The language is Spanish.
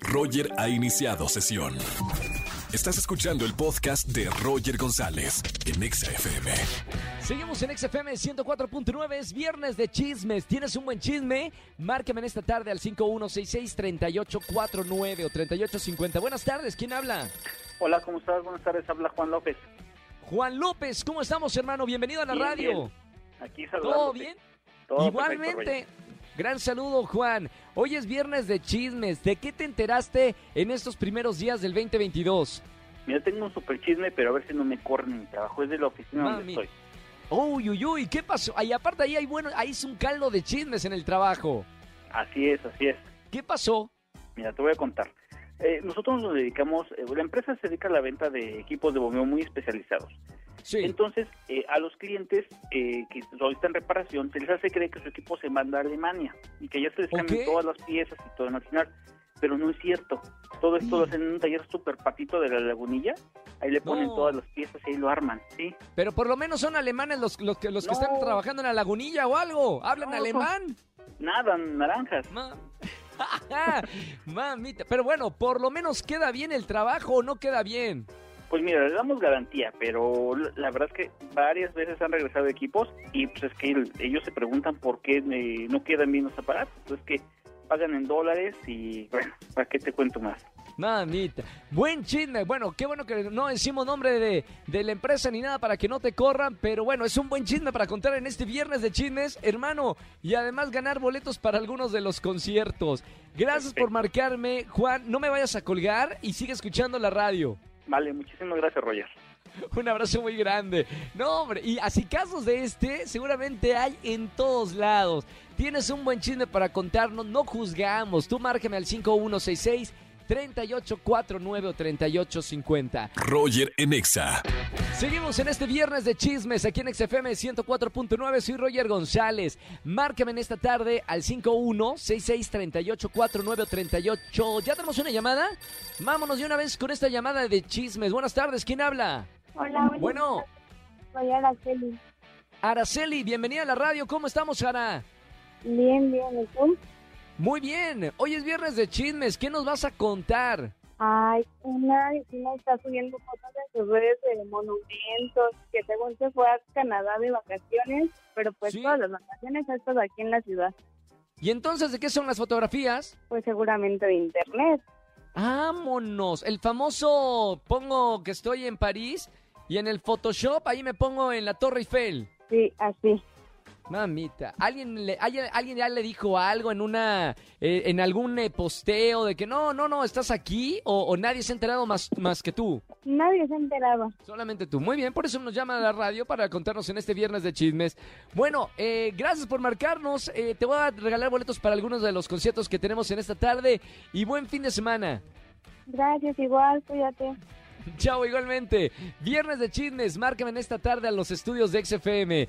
Roger ha iniciado sesión. Estás escuchando el podcast de Roger González en Exa FM. Seguimos en XFM 104.9, es viernes de chismes. ¿Tienes un buen chisme? Márcame en esta tarde al 5166-3849 o 3850. Buenas tardes, ¿quién habla? Hola, ¿cómo estás? Buenas tardes, habla Juan López. Juan López, ¿cómo estamos, hermano? Bienvenido a la Bien, radio. bien. Aquí saludándote. ¿Todo bien? Todo Igualmente. perfecto, Gran saludo, Juan. Hoy es viernes de chismes. ¿De qué te enteraste en estos primeros días del 2022? Roger. Mira, tengo un super chisme, pero a ver si no me corren en mi trabajo. Es de la oficina donde estoy. Uy, uy, uy, ¿qué pasó? Ahí aparte ahí hay bueno, ahí es un caldo de chismes en el trabajo. Así es, así es. ¿Qué pasó? Mira, te voy a contar. Eh, nosotros nos dedicamos, eh, la empresa se dedica a la venta de equipos de bombeo muy especializados. Sí. Entonces, eh, a los clientes eh, que solicitan reparación, se les hace creer que su equipo se manda a Alemania y que ya se les cambian todas las piezas y todo nacional. Pero no es cierto. Todo esto lo hacen en un taller súper patito de la lagunilla. Ahí le ponen No. todas las piezas y ahí lo arman, ¿sí? Pero por lo menos son alemanes los, los que, los que están trabajando en la lagunilla o algo. ¿Hablan No, alemán? Nada, naranjas. Ma- Mamita. Pero bueno, por lo menos queda bien el trabajo o no queda bien. Pues mira, le damos garantía, pero la- verdad es que varias veces han regresado equipos y pues es que el- ellos se preguntan por qué eh, no quedan bien los aparatos. Pues es que pagan en dólares y bueno, ¿para qué te cuento más? Mamita. Buen chisme. Bueno, qué bueno que no decimos nombre de, de la empresa ni nada para que no te corran. Pero bueno, es un buen chisme para contar en este viernes de chismes, hermano. Y además ganar boletos para algunos de los conciertos. Gracias por marcarme, Juan. No me vayas a colgar y sigue escuchando la radio. Vale, muchísimas gracias, Roger. Un abrazo muy grande. No, hombre, y así casos de este seguramente hay en todos lados. Tienes un buen chisme para contarnos, no juzgamos. Tú márcame al 5166 3849 o 3850. Roger en Exa. Seguimos en este viernes de chismes aquí en XFM 104.9. Soy Roger González. Márcame en esta tarde al 51663849 o 38. ¿Ya tenemos una llamada? Vámonos de una vez con esta llamada de chismes. Buenas tardes, ¿quién habla? Hola, Bueno. Soy Araceli. Araceli, bienvenida a la radio. ¿Cómo estamos, Ara? Bien, bien, ¿y tú? Muy bien. Hoy es viernes de chismes. ¿Qué nos vas a contar? Ay, una vecina está subiendo fotos en sus redes de monumentos, que según se fue a Canadá de vacaciones, pero pues Sí. todas las vacaciones estas aquí en la ciudad, ¿Y entonces de qué son las fotografías? pues seguramente de internet. Vámonos. El famoso pongo que estoy en París y en el Photoshop ahí me pongo en la Torre Eiffel. Sí, así. Mamita, ¿alguien, le, alguien, alguien ya le dijo algo en una eh, en algún eh, posteo de que no, no, no, estás aquí o, o nadie se ha enterado más, más que tú? Nadie se enteraba. Solamente tú. Muy bien, por eso nos llama a la radio para contarnos en este viernes de chismes. Bueno, eh, gracias por marcarnos. Eh, te voy a regalar boletos para algunos de los conciertos que tenemos en esta tarde y buen fin de semana. Gracias, igual, cuídate. Chao, igualmente. Viernes de chismes, márcame en esta tarde a los estudios de XFM.